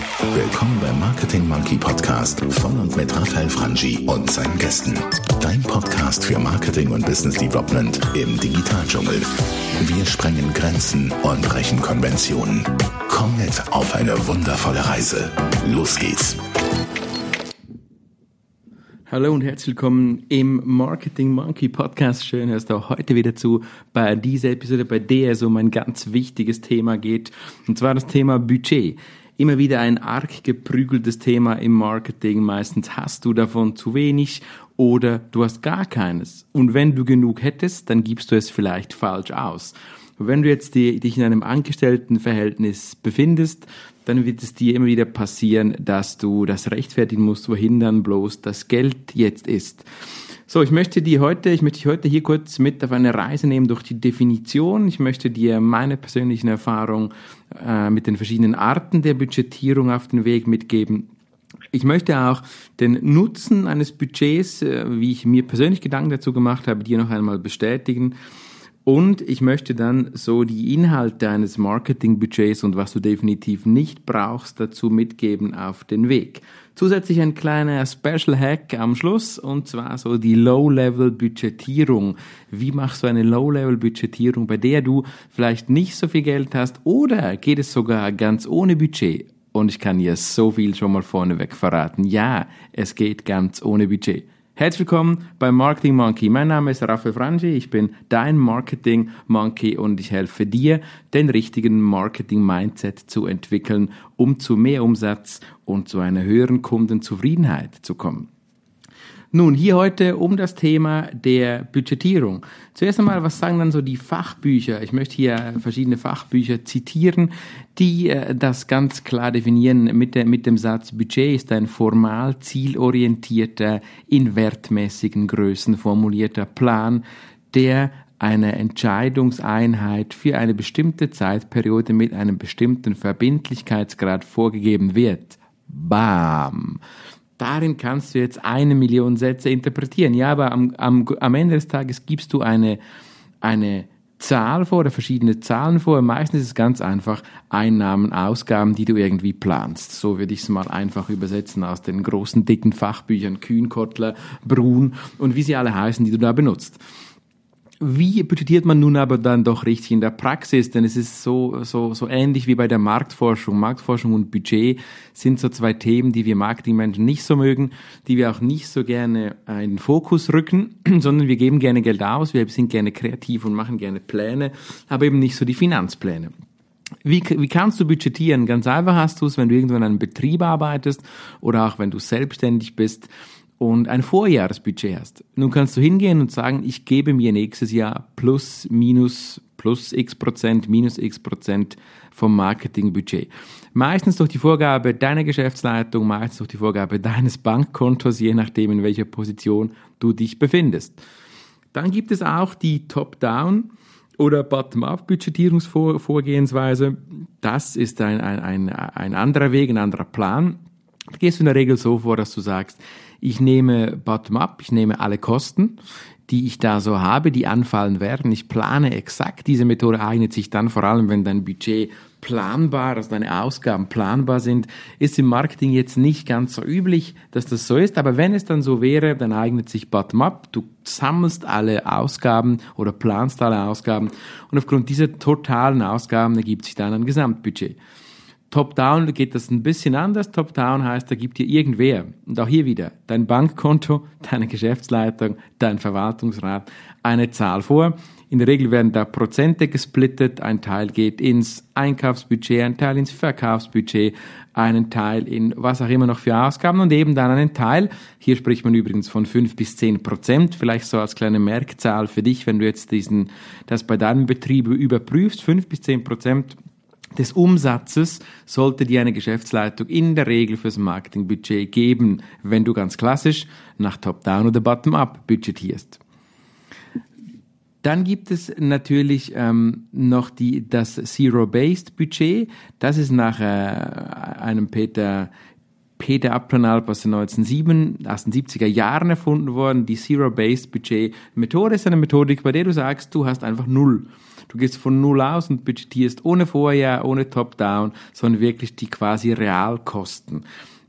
Willkommen beim Marketing Monkey Podcast von und mit Raphael Frangi und seinen Gästen. Dein Podcast für Marketing und Business Development im Digitaldschungel. Wir sprengen Grenzen und brechen Konventionen. Komm mit auf eine wundervolle Reise. Los geht's. Hallo und herzlich willkommen im Marketing Monkey Podcast. Schön, dass du heute wieder zu bei dieser Episode, bei der es um ein ganz wichtiges Thema geht. Und zwar das Thema Budget. Immer wieder ein arg geprügeltes Thema im Marketing. Meistens hast du davon zu wenig oder du hast gar keines. Und wenn du genug hättest, dann gibst du es vielleicht falsch aus. Wenn du jetzt die, dich in einem Angestelltenverhältnis befindest, dann wird es dir immer wieder passieren, dass du das rechtfertigen musst, wohin dann bloß das Geld jetzt ist. So, ich möchte dir heute, ich möchte dich heute hier kurz mit auf eine Reise nehmen durch die Definition. Ich möchte dir meine persönlichen Erfahrungen äh, mit den verschiedenen Arten der Budgetierung auf den Weg mitgeben. Ich möchte auch den Nutzen eines Budgets, äh, wie ich mir persönlich Gedanken dazu gemacht habe, dir noch einmal bestätigen. Und ich möchte dann so die Inhalte eines Marketingbudgets und was du definitiv nicht brauchst, dazu mitgeben auf den Weg. Zusätzlich ein kleiner Special Hack am Schluss und zwar so die Low-Level-Budgetierung. Wie machst du eine Low-Level-Budgetierung, bei der du vielleicht nicht so viel Geld hast oder geht es sogar ganz ohne Budget? Und ich kann dir so viel schon mal vorneweg verraten. Ja, es geht ganz ohne Budget. Herzlich willkommen beim Marketing Monkey. Mein Name ist Raphael Frangi, ich bin dein Marketing Monkey und ich helfe dir, den richtigen Marketing Mindset zu entwickeln, um zu mehr Umsatz und zu einer höheren Kundenzufriedenheit zu kommen. Nun, hier heute um das Thema der Budgetierung. Zuerst einmal, was sagen dann so die Fachbücher? Ich möchte hier verschiedene Fachbücher zitieren, die äh, das ganz klar definieren mit, der, mit dem Satz, Budget ist ein formal zielorientierter, in wertmäßigen Größen formulierter Plan, der eine Entscheidungseinheit für eine bestimmte Zeitperiode mit einem bestimmten Verbindlichkeitsgrad vorgegeben wird. Bam! Darin kannst du jetzt eine Million Sätze interpretieren. Ja, aber am, am, am Ende des Tages gibst du eine, eine Zahl vor oder verschiedene Zahlen vor. Meistens ist es ganz einfach Einnahmen, Ausgaben, die du irgendwie planst. So würde ich es mal einfach übersetzen aus den großen, dicken Fachbüchern Kühn, Kottler, Brun und wie sie alle heißen, die du da benutzt. Wie budgetiert man nun aber dann doch richtig in der Praxis? Denn es ist so, so, so ähnlich wie bei der Marktforschung. Marktforschung und Budget sind so zwei Themen, die wir Marketingmenschen nicht so mögen, die wir auch nicht so gerne äh, in den Fokus rücken, sondern wir geben gerne Geld aus, wir sind gerne kreativ und machen gerne Pläne, aber eben nicht so die Finanzpläne. Wie, wie kannst du budgetieren? Ganz einfach hast du es, wenn du irgendwo in einem Betrieb arbeitest oder auch wenn du selbstständig bist und ein Vorjahresbudget hast. Nun kannst du hingehen und sagen, ich gebe mir nächstes Jahr plus, minus, plus x Prozent, minus x Prozent vom Marketingbudget. Meistens durch die Vorgabe deiner Geschäftsleitung, meistens durch die Vorgabe deines Bankkontos, je nachdem, in welcher Position du dich befindest. Dann gibt es auch die Top-Down oder Bottom-up-Budgetierungsvorgehensweise. Das ist ein, ein, ein, ein anderer Weg, ein anderer Plan. Da gehst du in der Regel so vor, dass du sagst, ich nehme bottom-up, ich nehme alle Kosten, die ich da so habe, die anfallen werden. Ich plane exakt. Diese Methode eignet sich dann vor allem, wenn dein Budget planbar, also deine Ausgaben planbar sind, ist im Marketing jetzt nicht ganz so üblich, dass das so ist. Aber wenn es dann so wäre, dann eignet sich Bottom-up. Du sammelst alle Ausgaben oder planst alle Ausgaben und aufgrund dieser totalen Ausgaben ergibt sich dann ein Gesamtbudget. Top-Down geht das ein bisschen anders. Top-Down heißt, da gibt dir irgendwer, und auch hier wieder, dein Bankkonto, deine Geschäftsleitung, dein Verwaltungsrat eine Zahl vor. In der Regel werden da Prozente gesplittet. Ein Teil geht ins Einkaufsbudget, ein Teil ins Verkaufsbudget, einen Teil in was auch immer noch für Ausgaben und eben dann einen Teil. Hier spricht man übrigens von fünf bis zehn Prozent. Vielleicht so als kleine Merkzahl für dich, wenn du jetzt diesen, das bei deinem Betrieb überprüfst. Fünf bis zehn Prozent des Umsatzes sollte dir eine Geschäftsleitung in der Regel fürs Marketingbudget geben, wenn du ganz klassisch nach Top-Down oder Bottom-Up budgetierst. Dann gibt es natürlich ähm, noch die, das Zero-Based Budget. Das ist nach äh, einem Peter Peter Abplanalp aus den 1970er Jahren erfunden worden. Die Zero-Based Budget Methode ist eine Methodik, bei der du sagst, du hast einfach null Du gehst von Null aus und budgetierst ohne Vorjahr, ohne Top-Down, sondern wirklich die quasi Realkosten.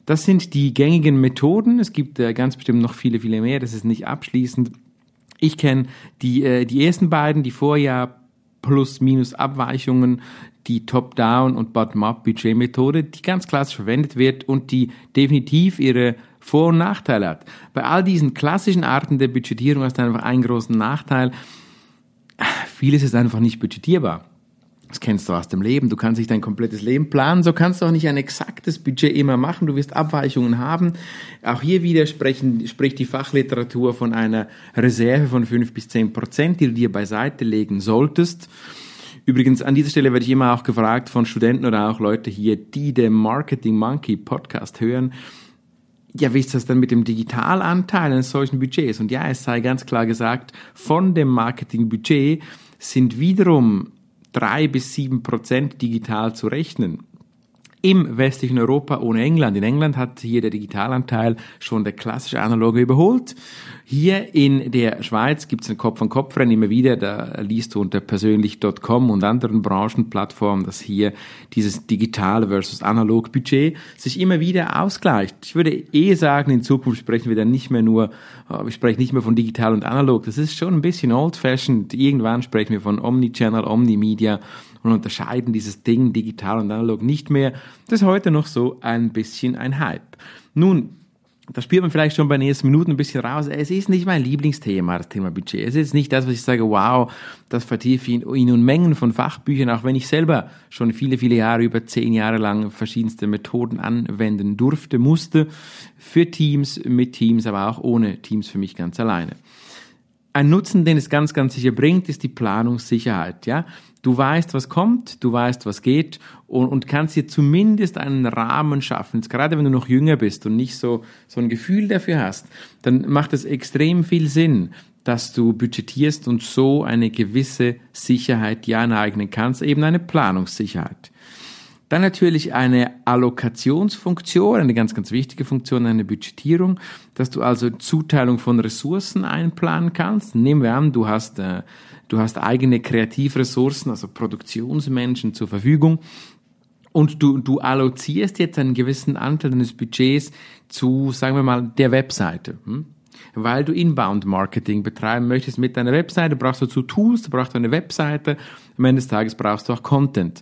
Das sind die gängigen Methoden. Es gibt äh, ganz bestimmt noch viele, viele mehr. Das ist nicht abschließend. Ich kenne die, äh, die ersten beiden, die Vorjahr plus minus Abweichungen, die Top-Down und Bottom-up-Budget-Methode, die ganz klassisch verwendet wird und die definitiv ihre vor- und Nachteile hat. Bei all diesen klassischen Arten der Budgetierung hast du einfach einen großen Nachteil. Vieles ist einfach nicht budgetierbar. Das kennst du aus dem Leben. Du kannst nicht dein komplettes Leben planen. So kannst du auch nicht ein exaktes Budget immer machen. Du wirst Abweichungen haben. Auch hier wieder sprechen, spricht die Fachliteratur von einer Reserve von fünf bis zehn Prozent, die du dir beiseite legen solltest. Übrigens, an dieser Stelle werde ich immer auch gefragt von Studenten oder auch Leute hier, die den Marketing Monkey Podcast hören. Ja, wie ist das denn mit dem Digitalanteil eines solchen Budgets? Und ja, es sei ganz klar gesagt, von dem Marketingbudget sind wiederum drei bis sieben Prozent digital zu rechnen im westlichen Europa ohne England. In England hat hier der Digitalanteil schon der klassische Analoge überholt. Hier in der Schweiz gibt es ein Kopf-an-Kopf-Rennen immer wieder. Da liest du unter persönlich.com und anderen Branchenplattformen, dass hier dieses digital versus analog Budget sich immer wieder ausgleicht. Ich würde eh sagen, in Zukunft sprechen wir dann nicht mehr nur, äh, wir sprechen nicht mehr von digital und analog. Das ist schon ein bisschen old-fashioned. Irgendwann sprechen wir von Omnichannel, Omnimedia und unterscheiden dieses Ding digital und analog nicht mehr. Das ist heute noch so ein bisschen ein Hype. Nun, da spürt man vielleicht schon bei den ersten Minuten ein bisschen raus. Es ist nicht mein Lieblingsthema, das Thema Budget. Es ist nicht das, was ich sage, wow, das vertiefe ich in Unmengen von Fachbüchern, auch wenn ich selber schon viele, viele Jahre, über zehn Jahre lang verschiedenste Methoden anwenden durfte, musste. Für Teams, mit Teams, aber auch ohne Teams für mich ganz alleine. Ein Nutzen, den es ganz, ganz sicher bringt, ist die Planungssicherheit, ja. Du weißt, was kommt, du weißt, was geht und, und kannst dir zumindest einen Rahmen schaffen. Jetzt gerade wenn du noch jünger bist und nicht so, so ein Gefühl dafür hast, dann macht es extrem viel Sinn, dass du budgetierst und so eine gewisse Sicherheit dir aneignen kannst, eben eine Planungssicherheit. Dann natürlich eine Allokationsfunktion, eine ganz, ganz wichtige Funktion, eine Budgetierung, dass du also Zuteilung von Ressourcen einplanen kannst. Nehmen wir an, du hast, äh, du hast eigene Kreativressourcen, also Produktionsmenschen zur Verfügung und du, du allozierst jetzt einen gewissen Anteil deines Budgets zu, sagen wir mal, der Webseite. Hm? Weil du Inbound-Marketing betreiben möchtest mit deiner Webseite, brauchst du zu Tools, du brauchst eine Webseite, am Ende des Tages brauchst du auch Content.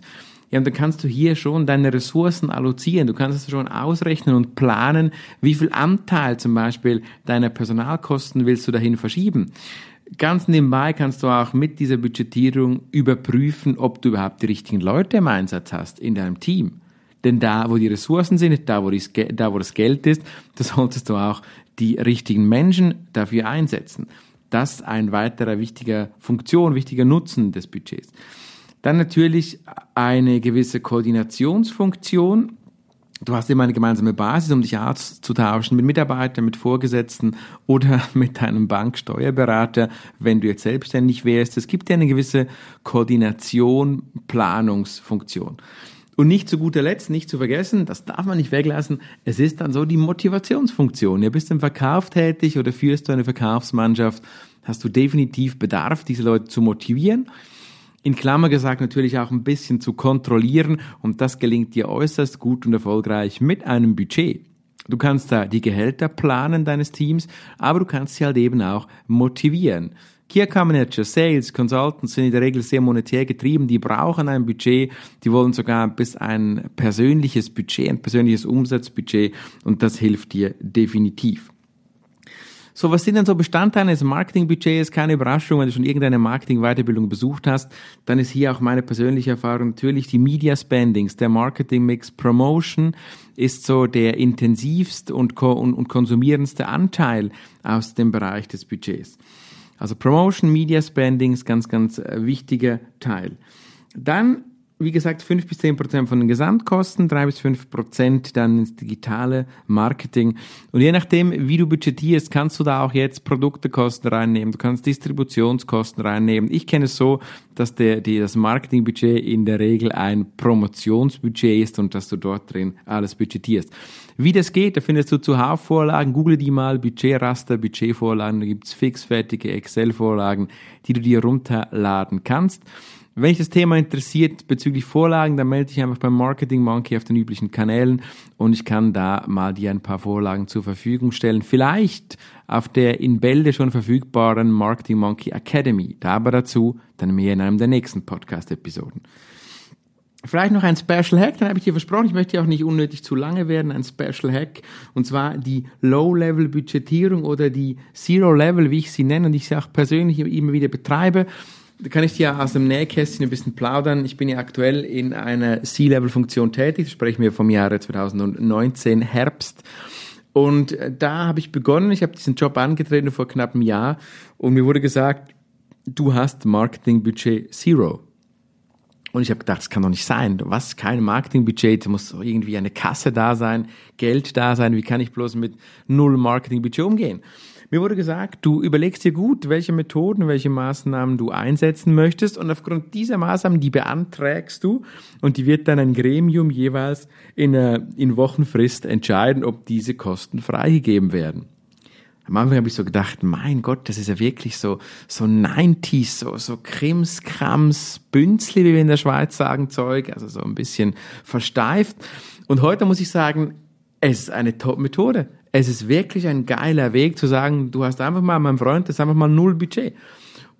Ja, und dann kannst du hier schon deine Ressourcen allozieren. Du kannst es schon ausrechnen und planen, wie viel Anteil zum Beispiel deiner Personalkosten willst du dahin verschieben. Ganz nebenbei kannst du auch mit dieser Budgetierung überprüfen, ob du überhaupt die richtigen Leute im Einsatz hast in deinem Team. Denn da, wo die Ressourcen sind, da wo, da, wo das Geld ist, da solltest du auch die richtigen Menschen dafür einsetzen. Das ist ein weiterer wichtiger Funktion, wichtiger Nutzen des Budgets. Dann natürlich eine gewisse Koordinationsfunktion. Du hast immer eine gemeinsame Basis, um dich auszutauschen mit Mitarbeitern, mit Vorgesetzten oder mit deinem Banksteuerberater, wenn du jetzt selbstständig wärst. Es gibt ja eine gewisse Koordination, Planungsfunktion. Und nicht zu guter Letzt, nicht zu vergessen, das darf man nicht weglassen, es ist dann so die Motivationsfunktion. Ja, bist du im Verkauf tätig oder führst du eine Verkaufsmannschaft, hast du definitiv Bedarf, diese Leute zu motivieren in Klammer gesagt natürlich auch ein bisschen zu kontrollieren und das gelingt dir äußerst gut und erfolgreich mit einem Budget. Du kannst da die Gehälter planen deines Teams, aber du kannst sie halt eben auch motivieren. Key Account Manager, Sales, Consultants sind in der Regel sehr monetär getrieben, die brauchen ein Budget, die wollen sogar bis ein persönliches Budget, ein persönliches Umsatzbudget und das hilft dir definitiv. So, was sind denn so Bestandteile des Marketingbudgets? Keine Überraschung, wenn du schon irgendeine Marketing-Weiterbildung besucht hast, dann ist hier auch meine persönliche Erfahrung natürlich die Media Spendings, der Marketing-Mix Promotion ist so der intensivste und, und, und konsumierendste Anteil aus dem Bereich des Budgets. Also Promotion, Media Spendings, ganz, ganz äh, wichtiger Teil. Dann wie gesagt, fünf bis zehn Prozent von den Gesamtkosten, drei bis fünf Prozent dann ins digitale Marketing. Und je nachdem, wie du budgetierst, kannst du da auch jetzt Produktekosten reinnehmen. Du kannst Distributionskosten reinnehmen. Ich kenne es so, dass der, die, das Marketingbudget in der Regel ein Promotionsbudget ist und dass du dort drin alles budgetierst. Wie das geht, da findest du zuhauf Vorlagen. Google die mal, Budgetraster, Budgetvorlagen. Da gibt's fixfertige Excel-Vorlagen, die du dir runterladen kannst. Wenn dich das Thema interessiert bezüglich Vorlagen, dann melde dich einfach beim Marketing Monkey auf den üblichen Kanälen und ich kann da mal dir ein paar Vorlagen zur Verfügung stellen. Vielleicht auf der in Bälde schon verfügbaren Marketing Monkey Academy. Da aber dazu dann mehr in einem der nächsten Podcast-Episoden. Vielleicht noch ein Special Hack, dann habe ich dir versprochen, ich möchte ja auch nicht unnötig zu lange werden, ein Special Hack, und zwar die Low-Level-Budgetierung oder die Zero-Level, wie ich sie nenne und ich sie auch persönlich immer wieder betreibe. Kann ich dir aus dem Nähkästchen ein bisschen plaudern. Ich bin ja aktuell in einer C-Level-Funktion tätig, sprechen wir vom Jahre 2019, Herbst. Und da habe ich begonnen, ich habe diesen Job angetreten vor knapp einem Jahr und mir wurde gesagt, du hast Marketingbudget Zero. Und ich habe gedacht, das kann doch nicht sein. Was? Kein Marketingbudget, muss irgendwie eine Kasse da sein, Geld da sein. Wie kann ich bloß mit null Marketingbudget umgehen? Mir wurde gesagt, du überlegst dir gut, welche Methoden, welche Maßnahmen du einsetzen möchtest und aufgrund dieser Maßnahmen, die beantragst du und die wird dann ein Gremium jeweils in, in Wochenfrist entscheiden, ob diese Kosten freigegeben werden. Am Anfang habe ich so gedacht, mein Gott, das ist ja wirklich so, so 90s, so, so Krims, Krams, Bünzli, wie wir in der Schweiz sagen, Zeug, also so ein bisschen versteift. Und heute muss ich sagen, es ist eine Top-Methode. Es ist wirklich ein geiler Weg zu sagen, du hast einfach mal, mein Freund, das ist einfach mal null Budget.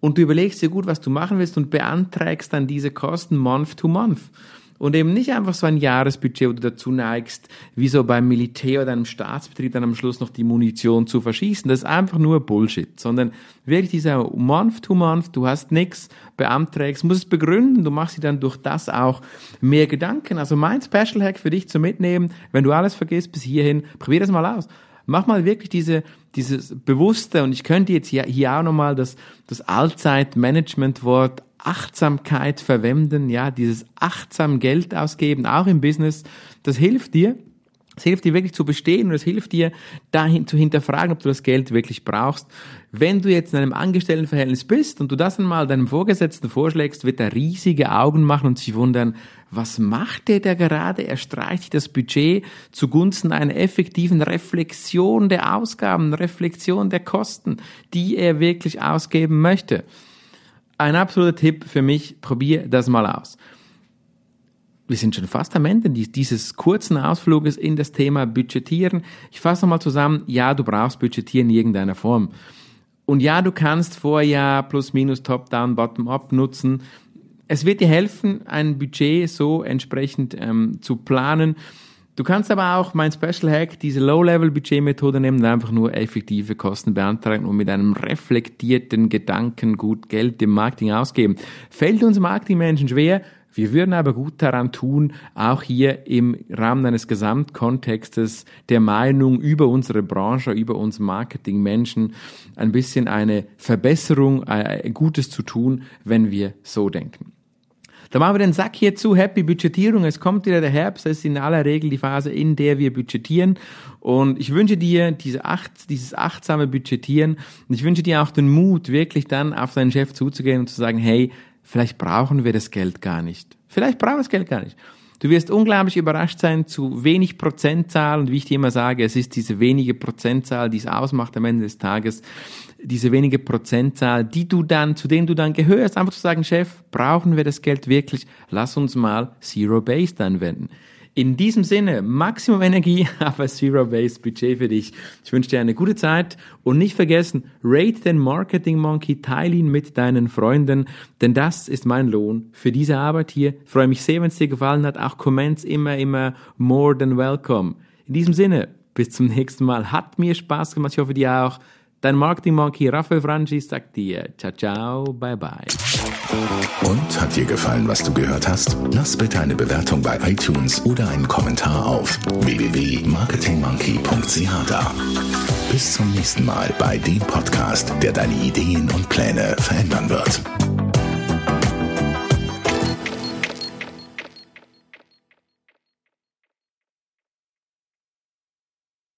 Und du überlegst dir gut, was du machen willst und beantragst dann diese Kosten month to month und eben nicht einfach so ein Jahresbudget, wo du dazu neigst, wie so beim Militär oder einem Staatsbetrieb dann am Schluss noch die Munition zu verschießen. Das ist einfach nur Bullshit, sondern wirklich dieser Month to Month, du hast nichts, beantragst, musst es begründen, du machst dir dann durch das auch mehr Gedanken. Also mein Special Hack für dich zu mitnehmen, wenn du alles vergisst bis hierhin, probier das mal aus. Mach mal wirklich diese, dieses bewusste, und ich könnte jetzt hier, hier auch nochmal das, das Allzeit-Management-Wort Achtsamkeit verwenden, ja, dieses achtsam Geld ausgeben, auch im Business, das hilft dir, es hilft dir wirklich zu bestehen und es hilft dir dahin zu hinterfragen, ob du das Geld wirklich brauchst. Wenn du jetzt in einem Angestelltenverhältnis bist und du das einmal deinem Vorgesetzten vorschlägst, wird er riesige Augen machen und sich wundern, was macht der da gerade? Er streicht das Budget zugunsten einer effektiven Reflexion der Ausgaben, Reflexion der Kosten, die er wirklich ausgeben möchte ein absoluter Tipp für mich, probier das mal aus. Wir sind schon fast am Ende dieses kurzen Ausfluges in das Thema Budgetieren. Ich fasse nochmal zusammen, ja, du brauchst Budgetieren in irgendeiner Form. Und ja, du kannst Vorjahr plus minus Top-Down, Bottom-Up nutzen. Es wird dir helfen, ein Budget so entsprechend ähm, zu planen, Du kannst aber auch mein Special Hack, diese Low-Level-Budget-Methode nehmen und einfach nur effektive Kosten beantragen und mit einem reflektierten Gedanken gut Geld im Marketing ausgeben. Fällt uns Marketingmenschen schwer, wir würden aber gut daran tun, auch hier im Rahmen eines Gesamtkontextes der Meinung über unsere Branche, über uns Marketingmenschen ein bisschen eine Verbesserung, äh, Gutes zu tun, wenn wir so denken. Da machen wir den Sack hier zu. Happy Budgetierung. Es kommt wieder der Herbst. Das ist in aller Regel die Phase, in der wir budgetieren. Und ich wünsche dir diese acht, dieses achtsame Budgetieren. Und ich wünsche dir auch den Mut, wirklich dann auf deinen Chef zuzugehen und zu sagen, hey, vielleicht brauchen wir das Geld gar nicht. Vielleicht brauchen wir das Geld gar nicht. Du wirst unglaublich überrascht sein zu wenig Prozentzahl und wie ich dir immer sage, es ist diese wenige Prozentzahl, die es ausmacht am Ende des Tages, diese wenige Prozentzahl, die du dann, zu denen du dann gehörst, einfach zu sagen, Chef, brauchen wir das Geld wirklich? Lass uns mal Zero-Based anwenden. In diesem Sinne, Maximum Energie, aber Zero-Based Budget für dich. Ich wünsche dir eine gute Zeit und nicht vergessen, rate den Marketing Monkey, teile ihn mit deinen Freunden, denn das ist mein Lohn für diese Arbeit hier. Ich freue mich sehr, wenn es dir gefallen hat. Auch Comments immer, immer more than welcome. In diesem Sinne, bis zum nächsten Mal. Hat mir Spaß gemacht. Ich hoffe, dir auch. Dein Marketing Monkey Raphael Franchi sagt dir ciao, ciao, bye, bye. Und hat dir gefallen, was du gehört hast? Lass bitte eine Bewertung bei iTunes oder einen Kommentar auf www.marketingmonkey.ch da. Bis zum nächsten Mal bei dem Podcast, der deine Ideen und Pläne verändern wird.